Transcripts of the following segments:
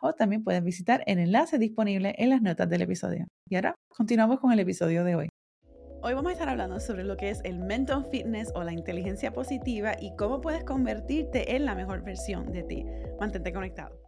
o también puedes visitar el enlace disponible en las notas del episodio. Y ahora continuamos con el episodio de hoy. Hoy vamos a estar hablando sobre lo que es el mental fitness o la inteligencia positiva y cómo puedes convertirte en la mejor versión de ti. Mantente conectado.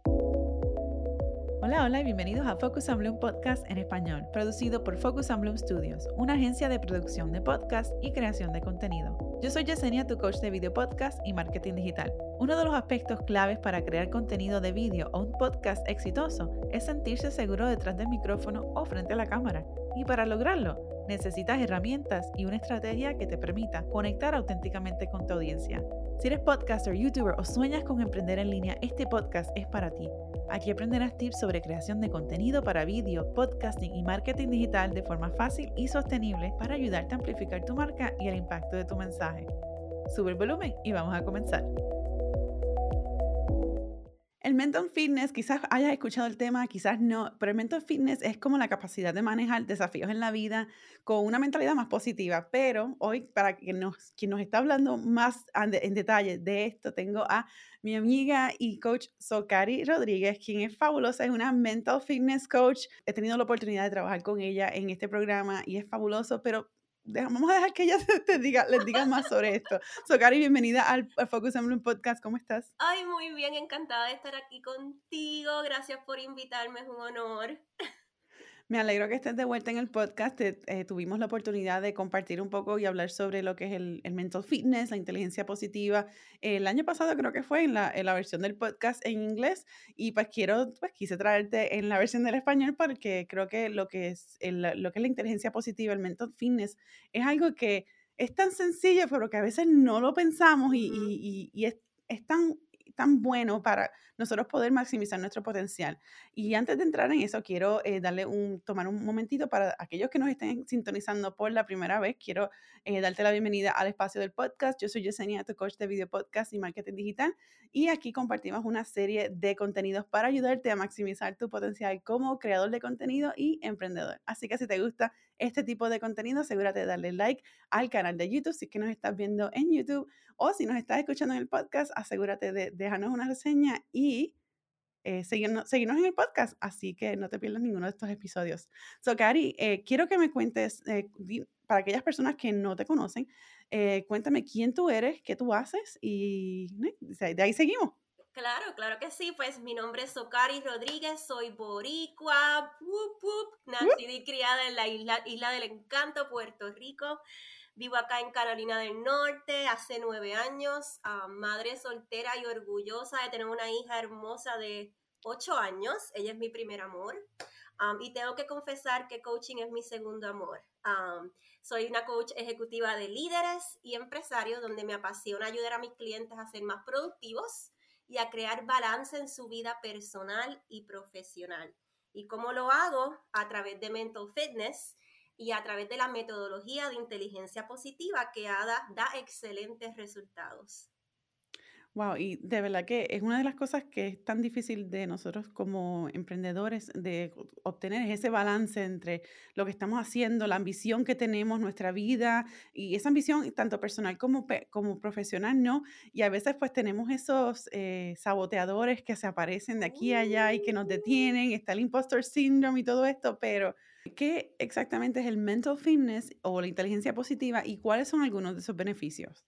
Hola, hola y bienvenidos a Focus on Bloom Podcast en español, producido por Focus on Bloom Studios, una agencia de producción de podcast y creación de contenido. Yo soy Yesenia, tu coach de video podcast y marketing digital. Uno de los aspectos claves para crear contenido de vídeo o un podcast exitoso es sentirse seguro detrás del micrófono o frente a la cámara. Y para lograrlo, necesitas herramientas y una estrategia que te permita conectar auténticamente con tu audiencia. Si eres podcaster, youtuber o sueñas con emprender en línea, este podcast es para ti. Aquí aprenderás tips sobre creación de contenido para vídeo, podcasting y marketing digital de forma fácil y sostenible para ayudarte a amplificar tu marca y el impacto de tu mensaje. Sube el volumen y vamos a comenzar. El mental fitness, quizás hayas escuchado el tema, quizás no, pero el mental fitness es como la capacidad de manejar desafíos en la vida con una mentalidad más positiva. Pero hoy, para quien nos, quien nos está hablando más en detalle de esto, tengo a mi amiga y coach Sokari Rodríguez, quien es fabulosa, es una mental fitness coach. He tenido la oportunidad de trabajar con ella en este programa y es fabuloso, pero vamos a dejar que ella te diga, les diga más sobre esto. Socari, bienvenida al, Focus on Bloom Podcast. ¿Cómo estás? Ay, muy bien, encantada de estar aquí contigo. Gracias por invitarme, es un honor. Me alegro que estés de vuelta en el podcast. Eh, tuvimos la oportunidad de compartir un poco y hablar sobre lo que es el, mental fitness, la inteligencia positiva. El año pasado creo que fue en la, en la, versión del podcast en inglés y pues quiero, pues quise traerte en la versión del español porque creo que lo que es, lo que es la inteligencia positiva, el mental fitness, es algo que es tan sencillo, pero que a veces no lo pensamos y, y, y es, es tan tan bueno para nosotros poder maximizar nuestro potencial. Y antes de entrar en eso, quiero eh, darle un, tomar un momentito para aquellos que nos estén sintonizando por la primera vez. Quiero eh, darte la bienvenida al espacio del podcast. Yo soy Yesenia, tu coach de video podcast y marketing digital. Y aquí compartimos una serie de contenidos para ayudarte a maximizar tu potencial como creador de contenido y emprendedor. Así que si te gusta este tipo de contenido, asegúrate de darle like al canal de YouTube si es que nos estás viendo en YouTube o si nos estás escuchando en el podcast, asegúrate de dejarnos una reseña y eh, seguirnos, en el podcast, así que no te pierdas ninguno de estos episodios. So, Cari, eh, quiero que me cuentes, eh, para aquellas personas que no te conocen, cuéntame quién tú eres, qué tú haces y de ahí seguimos. Claro, claro que sí. Pues mi nombre es Socari Rodríguez, soy boricua, nacida y criada en la isla, isla del Encanto, Puerto Rico. Vivo acá en Carolina del Norte hace nueve años, ah, madre soltera y orgullosa de tener una hija hermosa de ocho años. Ella es mi primer amor. y tengo que confesar que coaching es mi segundo amor. soy una coach ejecutiva de líderes y empresarios donde me apasiona ayudar a mis clientes a ser más productivos y a crear balance en su vida personal y profesional. ¿Y cómo lo hago? A través de Mental Fitness y a través de la metodología de inteligencia positiva que da, da excelentes resultados. Wow, y de verdad que es una de las cosas que es tan difícil de nosotros como emprendedores de obtener es ese balance entre lo que estamos haciendo, la ambición que tenemos, nuestra vida y esa ambición tanto personal como, como profesional, ¿no? Y a veces pues tenemos esos eh, saboteadores que se aparecen de aquí a allá y que nos detienen, está el impostor syndrome y todo esto, pero ¿qué exactamente es el mental fitness o la inteligencia positiva y cuáles son algunos de esos beneficios?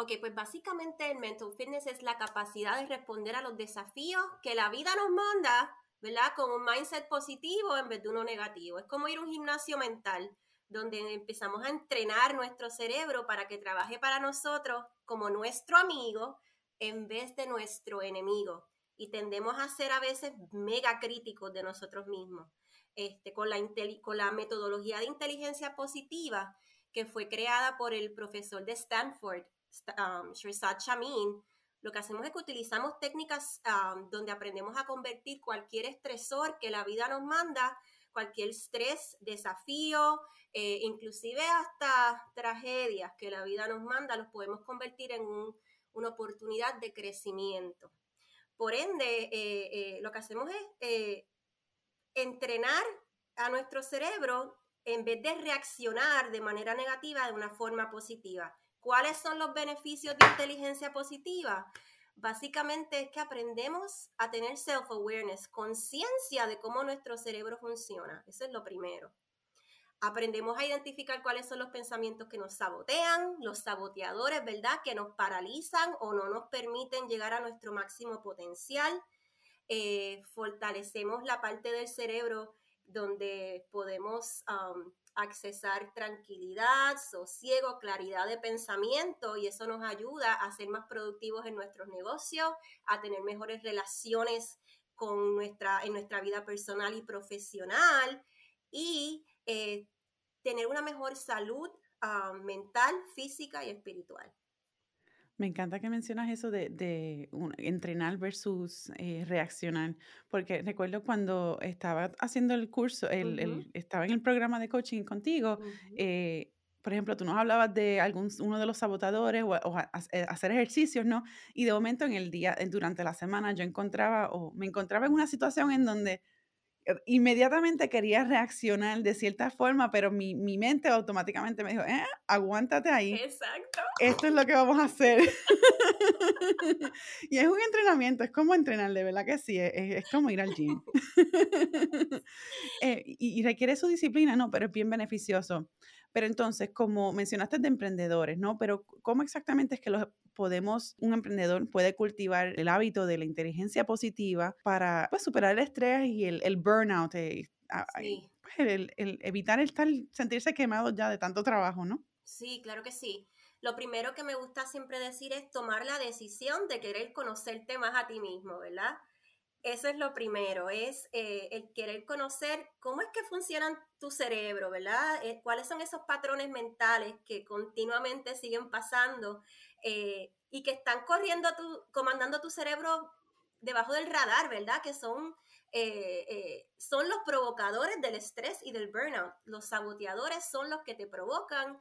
Ok, pues básicamente el mental fitness es la capacidad de responder a los desafíos que la vida nos manda, ¿verdad? Con un mindset positivo en vez de uno negativo. Es como ir a un gimnasio mental, donde empezamos a entrenar nuestro cerebro para que trabaje para nosotros como nuestro amigo en vez de nuestro enemigo. Y tendemos a ser a veces mega críticos de nosotros mismos. Este, con, la con la metodología de inteligencia positiva que fue creada por el profesor de Stanford, um, Lo que hacemos es que utilizamos técnicas ah, donde aprendemos a convertir cualquier estresor que la vida nos manda, cualquier estrés, desafío, eh, inclusive hasta tragedias que la vida nos manda, los podemos convertir en una oportunidad de crecimiento. Por ende, eh, eh, lo que hacemos es entrenar a nuestro cerebro en vez de reaccionar de manera negativa de una forma positiva. ¿Cuáles son los beneficios de inteligencia positiva? Básicamente es que aprendemos a tener self-awareness, conciencia de cómo nuestro cerebro funciona. Eso es lo primero. Aprendemos a identificar cuáles son los pensamientos que nos sabotean, los saboteadores, ¿verdad? Que nos paralizan o no nos permiten llegar a nuestro máximo potencial. Eh, fortalecemos la parte del cerebro donde podemos um, accesar tranquilidad, sosiego, claridad de pensamiento y eso nos ayuda a ser más productivos en nuestros negocios, a tener mejores relaciones con nuestra, en nuestra vida personal y profesional y eh, tener una mejor salud ah, mental, física y espiritual. Me encanta que mencionas eso de, entrenar versus eh, reaccionar, porque recuerdo cuando estaba haciendo el curso, el, estaba en el programa de coaching contigo, eh, por ejemplo, tú nos hablabas de algún, uno de los sabotadores o, eh, hacer ejercicios, ¿no? Y de momento en el día, durante la semana, yo encontraba o me encontraba en una situación en donde inmediatamente quería reaccionar de cierta forma, pero mi, mi, mente automáticamente me dijo, eh, aguántate ahí. Exacto. Esto es lo que vamos a hacer. y es un entrenamiento, es como entrenar, de verdad que sí, es, es como ir al gym. Eh, y, y, requiere su disciplina, no, pero es bien beneficioso. Pero entonces, como mencionaste de emprendedores, ¿no? Pero ¿cómo exactamente es que los podemos, un emprendedor puede cultivar el hábito de la inteligencia positiva para pues, superar el estrés y el, el burnout? Eh, pues, el, el, evitar estar, sentirse quemado ya de tanto trabajo, ¿no? Sí, claro que sí. Lo primero que me gusta siempre decir es tomar la decisión de querer conocerte más a ti mismo, ¿verdad? Eso es lo primero, es eh, el querer conocer cómo es que funciona tu cerebro, ¿verdad? Eh, cuáles son esos patrones mentales que continuamente siguen pasando eh, y que están corriendo, tu, comandando tu cerebro debajo del radar, ¿verdad? Que son, son los provocadores del estrés y del burnout. Los saboteadores son los que te provocan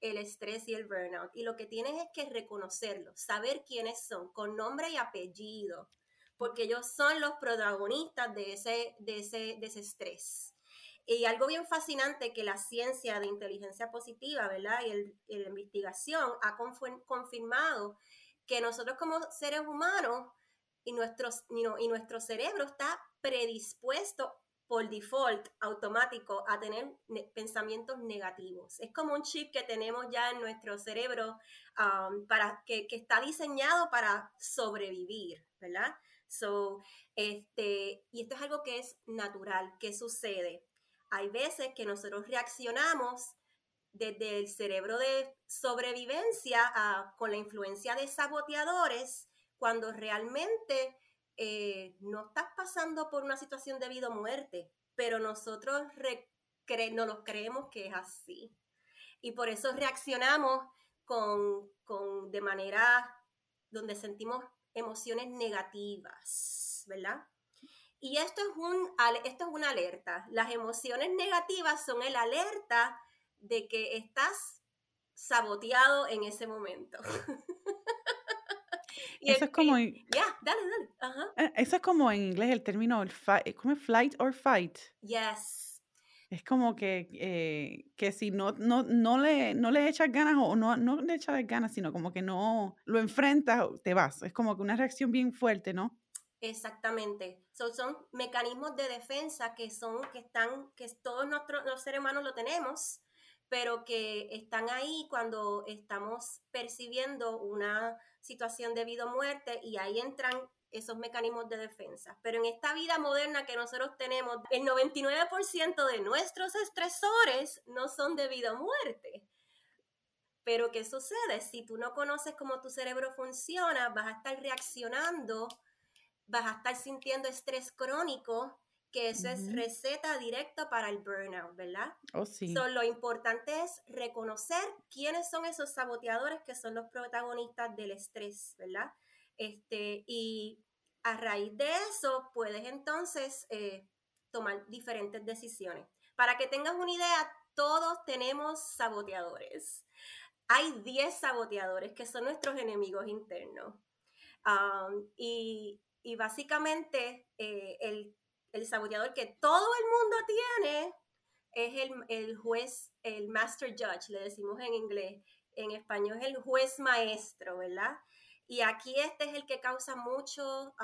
el estrés y el burnout. Y lo que tienes es que reconocerlos, saber quiénes son, con nombre y apellido porque ellos son los protagonistas de ese, de ese, de ese estrés. Y algo bien fascinante que la ciencia de inteligencia positiva, ¿verdad? Y, la investigación ha confirmado que nosotros como seres humanos y, nuestros, y nuestro cerebro está predispuesto por default automático a tener pensamientos negativos. Es como un chip que tenemos ya en nuestro cerebro um, para, que, que, está diseñado para sobrevivir, ¿verdad? So, este, y esto es algo que es natural, que sucede. Hay veces que nosotros reaccionamos desde el cerebro de sobrevivencia con la influencia de saboteadores cuando realmente eh, no estás pasando por una situación de vida o muerte, pero nosotros no lo creemos que es así. Y por eso reaccionamos con, con, de manera donde sentimos emociones negativas, ¿verdad? Y esto es, un, esto es una alerta. Las emociones negativas son el alerta de que estás saboteado en ese momento. eso es como Ya, dale, dale. Eh, eso es como en inglés el término, ¿cómo es flight or fight? Yes. Es como que, eh, que si no, no, no, le, no le echas ganas o no, no le echas ganas, sino como que no lo enfrentas, te vas. Es como que una reacción bien fuerte, ¿no? Exactamente. son mecanismos de defensa que son, que están, que todos nuestros, los seres humanos lo tenemos, pero que están ahí cuando estamos percibiendo una situación de vida muerte y ahí entran esos mecanismos de defensa. Pero en esta vida moderna que nosotros tenemos, el 99% de nuestros estresores no son debido a muerte. Pero ¿qué sucede? Si tú no conoces cómo tu cerebro funciona, vas a estar reaccionando, vas a estar sintiendo estrés crónico, que eso es receta directa para el burnout, ¿verdad? Oh, sí. lo importante es reconocer quiénes son esos saboteadores que son los protagonistas del estrés, ¿verdad? Este, y a raíz de eso puedes entonces eh, tomar diferentes decisiones. Para que tengas una idea, todos tenemos saboteadores. Hay 10 saboteadores que son nuestros enemigos internos. y, básicamente eh, el, el, saboteador que todo el mundo tiene es el, el, juez, el master judge, le decimos en inglés. En español es el juez maestro, ¿verdad? Y aquí este es el que causa mucho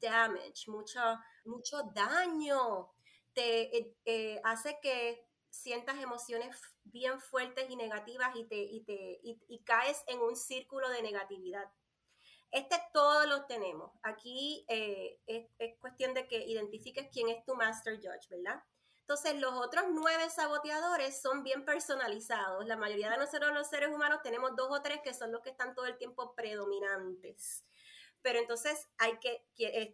damage, mucho, mucho daño. Te eh, eh, hace que sientas emociones bien fuertes y negativas y, te, y, te, y, caes en un círculo de negatividad. Este todos lo tenemos. Aquí eh, es, es, cuestión de que identifiques quién es tu master judge, ¿verdad? Entonces, los otros nueve saboteadores son bien personalizados. La mayoría de nosotros los seres humanos tenemos dos o tres que son los que están todo el tiempo predominantes. Pero entonces hay que,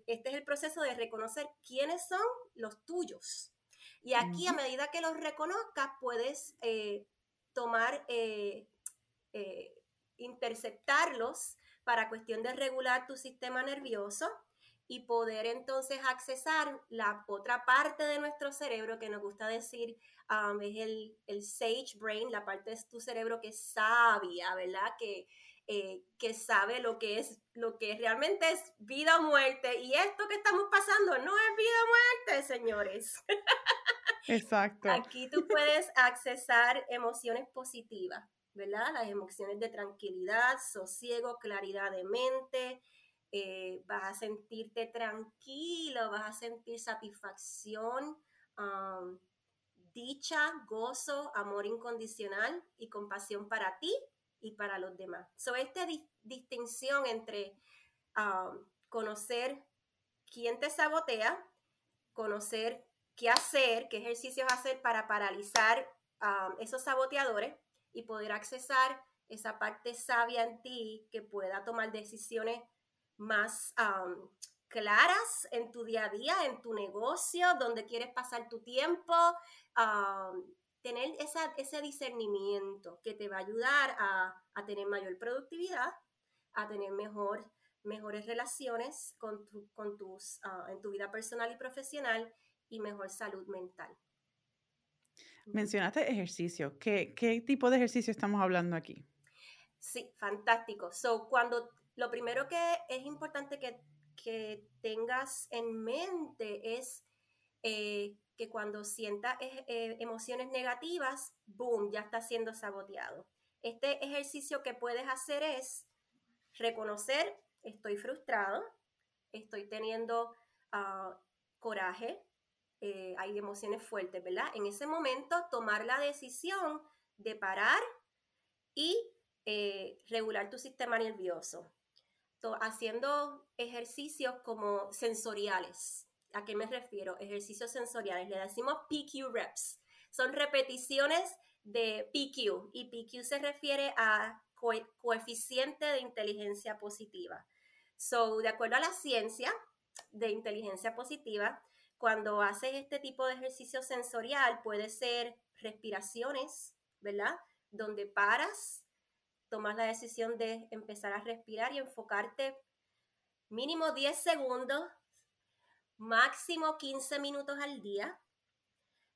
este es el proceso de reconocer quiénes son los tuyos. Y aquí, a medida que los reconozcas, puedes eh, tomar, eh, eh, interceptarlos para cuestión de regular tu sistema nervioso y poder entonces accesar la otra parte de nuestro cerebro que nos gusta decir um, es el, el, sage brain, la parte de tu cerebro que es sabia, ¿verdad? Que, que sabe lo que es lo que realmente es vida o muerte y esto que estamos pasando no es vida o muerte, señores. Exacto. Aquí tú puedes accesar emociones positivas, Las emociones de tranquilidad, sosiego, claridad de mente, eh, vas a sentirte tranquilo, vas a sentir satisfacción, dicha, gozo, amor incondicional y compasión para ti y para los demás. So, esta distinción entre conocer quién te sabotea, conocer qué hacer, qué ejercicios hacer para paralizar esos saboteadores y poder accesar esa parte sabia en ti que pueda tomar decisiones más claras en tu día a día, en tu negocio, donde quieres pasar tu tiempo, tener ese discernimiento que te va a ayudar a, tener mayor productividad, a tener mejor, mejores relaciones con, con tus, ah, en tu vida personal y profesional y mejor salud mental. Mencionaste ejercicio. ¿Qué, ¿Qué, tipo de ejercicio estamos hablando aquí? Sí, fantástico. So, cuando lo primero que es importante que, tengas en mente es eh, que cuando sientas eh, emociones negativas, boom, ya está siendo saboteado. Este ejercicio que puedes hacer es reconocer, estoy frustrado, estoy teniendo ah, coraje, eh, hay emociones fuertes, ¿verdad? En ese momento tomar la decisión de parar y eh, regular tu sistema nervioso, haciendo ejercicios como sensoriales. ¿A qué me refiero? Ejercicios sensoriales. Le decimos PQ reps. Son repeticiones de PQ y PQ se refiere a coeficiente de inteligencia positiva. So, de acuerdo a la ciencia de inteligencia positiva, cuando haces este tipo de ejercicio sensorial, puede ser respiraciones, ¿verdad? Donde paras, tomas la decisión de empezar a respirar y enfocarte mínimo 10 segundos, máximo 15 minutos al día.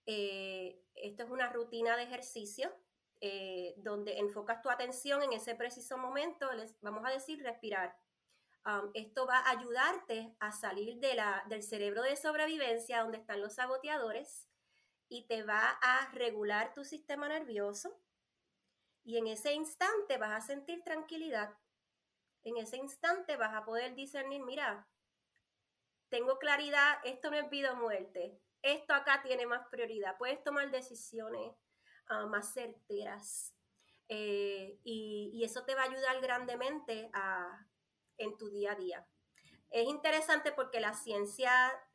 Eh, esto es una rutina de ejercicio eh, donde enfocas tu atención en ese preciso momento, les vamos a decir respirar esto va a ayudarte a salir de la, del cerebro de sobrevivencia donde están los saboteadores y te va a regular tu sistema nervioso y en ese instante vas a sentir tranquilidad. En ese instante vas a poder discernir, mira, tengo claridad, esto no es vida muerte, esto acá tiene más prioridad, puedes tomar decisiones ah, más certeras. Eh, y, eso te va a ayudar grandemente a, en tu día a día. Es interesante porque la ciencia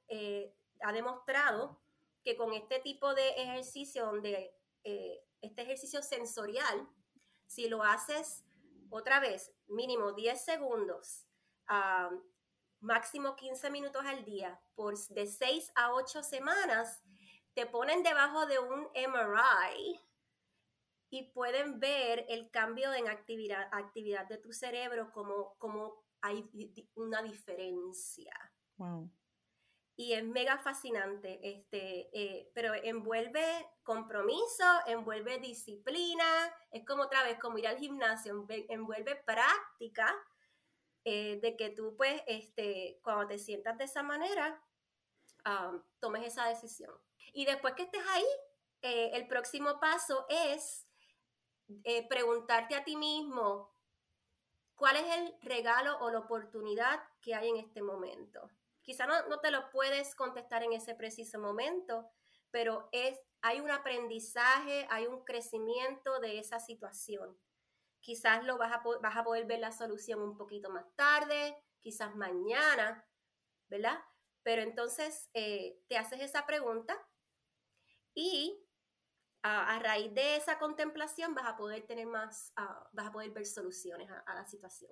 eh, ha demostrado que con este tipo de ejercicio, donde eh, este ejercicio sensorial, si lo haces otra vez, mínimo 10 segundos, máximo 15 minutos al día, por de 6 a 8 semanas, te ponen debajo de un MRI y pueden ver el cambio en actividad, actividad de tu cerebro, como, como hay una diferencia. Wow. Y es mega fascinante, este, eh, pero envuelve compromiso, envuelve disciplina, es como otra vez, como ir al gimnasio, envuelve práctica eh, de que tú, pues, este, cuando te sientas de esa manera, tomes esa decisión. Y después que estés ahí, eh, el próximo paso es preguntarte a ti mismo, ¿Cuál es el regalo o la oportunidad que hay en este momento? Quizá no, te lo puedes contestar en ese preciso momento, pero es, hay un aprendizaje, hay un crecimiento de esa situación. Quizás lo vas a, vas a poder ver la solución un poquito más tarde, quizás mañana, ¿verdad? Pero entonces eh, te haces esa pregunta y a, raíz de esa contemplación vas a poder tener más, ah, vas a poder ver soluciones a, la situación.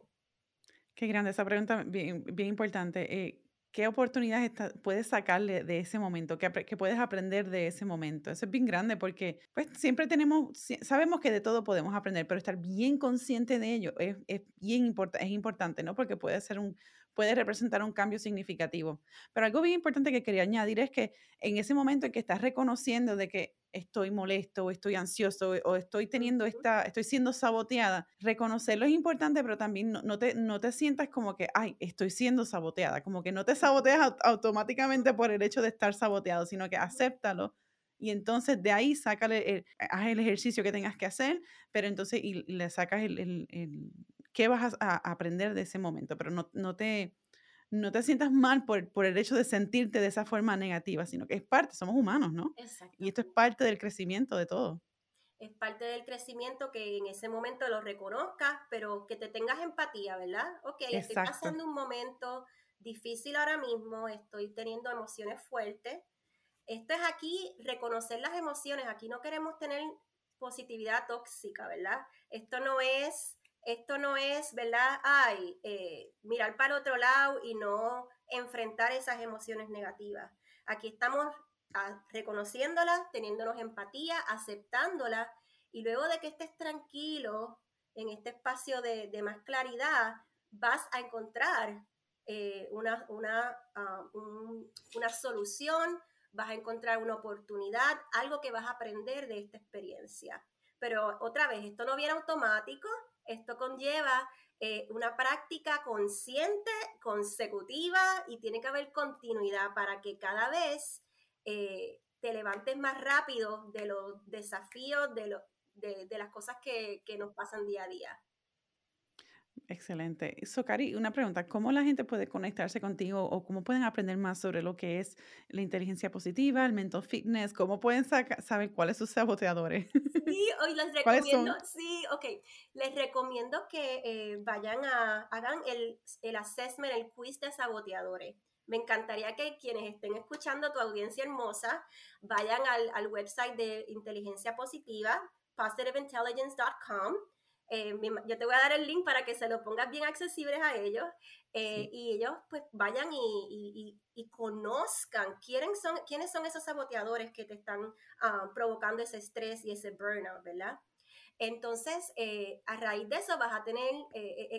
Qué grande esa pregunta, bien, bien importante. Eh, ¿Qué oportunidades puedes sacarle de ese momento? ¿Qué, ¿Qué, puedes aprender de ese momento? Eso es bien grande porque pues, siempre tenemos, sabemos que de todo podemos aprender, pero estar bien consciente de ello es, es bien es importante, ¿no? Porque puede ser un, puede representar un cambio significativo. Pero algo bien importante que quería añadir es que en ese momento en que estás reconociendo de que estoy molesto o estoy ansioso o estoy teniendo esta, estoy siendo saboteada, reconocerlo es importante, pero también no, te, no te sientas como que, ay, estoy siendo saboteada, como que no te saboteas automáticamente por el hecho de estar saboteado, sino que acéptalo y entonces de ahí sácale, el, haz el ejercicio que tengas que hacer, pero entonces y le sacas el, qué vas a, aprender de ese momento, pero no, no, te, no te sientas mal por, por, el hecho de sentirte de esa forma negativa, sino que es parte, somos humanos, ¿no? Y esto es parte del crecimiento de todo. Es parte del crecimiento que en ese momento lo reconozcas, pero que te tengas empatía, ¿verdad? Ok, estoy pasando un momento difícil ahora mismo, estoy teniendo emociones fuertes. Esto es aquí reconocer las emociones, aquí no queremos tener positividad tóxica, ¿verdad? Esto no es esto no es, ¿verdad? Ay, eh, mirar para otro lado y no enfrentar esas emociones negativas. Aquí estamos ah, reconociéndolas, teniéndonos empatía, aceptándolas y luego de que estés tranquilo en este espacio de, más claridad, vas a encontrar eh, una, una, ah, una solución, vas a encontrar una oportunidad, algo que vas a aprender de esta experiencia. Pero otra vez, esto no viene automático, esto conlleva eh, una práctica consciente, consecutiva y tiene que haber continuidad para que cada vez eh, te levantes más rápido de los desafíos, de, de, las cosas que, que nos pasan día a día. Excelente. Socari, una pregunta, ¿cómo la gente puede conectarse contigo o cómo pueden aprender más sobre lo que es la inteligencia positiva, el mental fitness? ¿Cómo pueden saber cuáles son sus saboteadores? Sí, hoy les recomiendo, sí, ok, les recomiendo que eh, vayan a, hagan el, el assessment, el quiz de saboteadores. Me encantaría que quienes estén escuchando, tu audiencia hermosa, vayan al, al website de inteligencia positiva, positiveintelligence.com eh, yo te voy a dar el link para que se lo pongas bien accesibles a ellos eh, y ellos pues vayan y, conozcan quiénes son, quiénes son esos saboteadores que te están ah, provocando ese estrés y ese burnout, ¿verdad? Entonces, eh, a raíz de eso vas a tener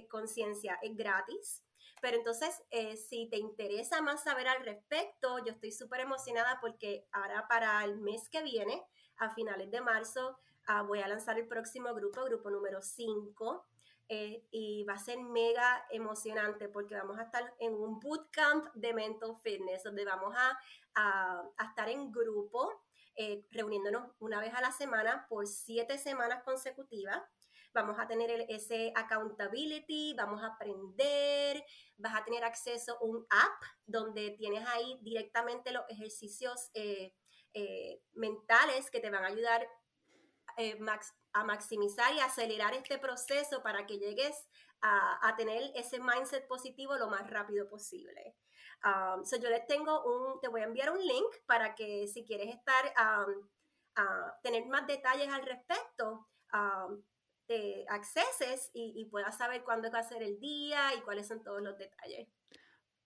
conciencia, es gratis. Pero entonces, si te interesa más saber al respecto, yo estoy súper emocionada porque ahora para el mes que viene, a finales de marzo, Ah, voy a lanzar el próximo grupo, grupo número 5. Eh, y va a ser mega emocionante porque vamos a estar en un bootcamp de mental fitness donde vamos a, estar en grupo eh, reuniéndonos una vez a la semana por siete semanas consecutivas. Vamos a tener ese accountability, vamos a aprender, vas a tener acceso a un app donde tienes ahí directamente los ejercicios eh, mentales que te van a ayudar eh, a maximizar y acelerar este proceso para que llegues a, tener ese mindset positivo lo más rápido posible. Um, yo les tengo un, te voy a enviar un link para que si quieres estar, um, tener más detalles al respecto, um, te acceses y, puedas saber cuándo va a ser el día y cuáles son todos los detalles.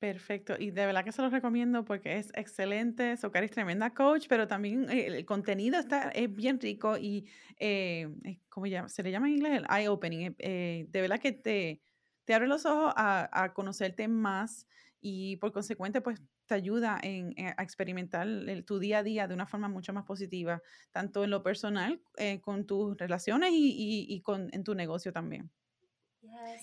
Perfecto, y de verdad que se los recomiendo porque es excelente. Socari es tremenda coach, pero también eh, el contenido está, es bien rico y, eh, ¿cómo se le llama en inglés? El eye-opening. Eh, de verdad que te, te abre los ojos a, conocerte más y por consecuente, pues te ayuda en, eh, a experimentar tu día a día de una forma mucho más positiva, tanto en lo personal, eh, con tus relaciones y, con, en tu negocio también.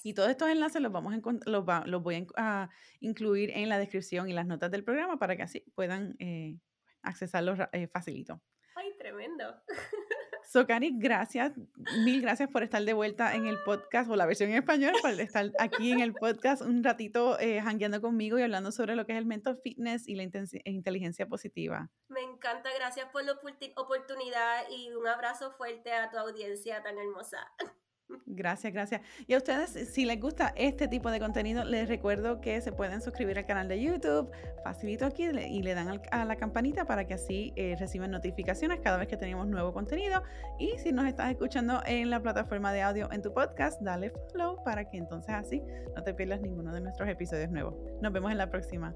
Y todos estos enlaces los, vamos los, los voy a, incluir en la descripción y las notas del programa para que así puedan eh, accesarlos facilito. ¡Ay, tremendo! Socani, gracias, mil gracias por estar de vuelta en el podcast o la versión en español, por estar aquí en el podcast un ratito eh, conmigo y hablando sobre lo que es el mental fitness y la inteligencia positiva. Me encanta, gracias por la oportunidad y un abrazo fuerte a tu audiencia tan hermosa. Gracias, gracias. Y a ustedes, si les gusta este tipo de contenido, les recuerdo que se pueden suscribir al canal de YouTube, facilito aquí y le dan a la campanita para que así eh, reciban notificaciones cada vez que tenemos nuevo contenido. Y si nos estás escuchando en la plataforma de audio en tu podcast, dale follow para que entonces así no te pierdas ninguno de nuestros episodios nuevos. Nos vemos en la próxima.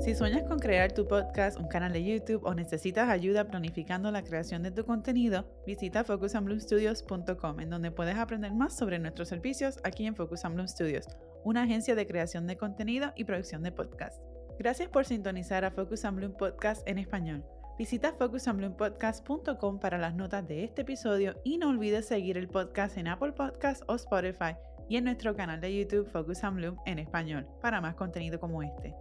Si sueñas con crear tu podcast, un canal de YouTube o necesitas ayuda planificando la creación de tu contenido, visita focusandbloomstudios.com en donde puedes aprender más sobre nuestros servicios aquí en Focus Bloom Studios, una agencia de creación de contenido y producción de podcast. Gracias por sintonizar a Focus Bloom Podcast en español. Visita focusandbloompodcast.com para las notas de este episodio y no olvides seguir el podcast en Apple Podcasts o Spotify y en nuestro canal de YouTube Focus Bloom en español para más contenido como este.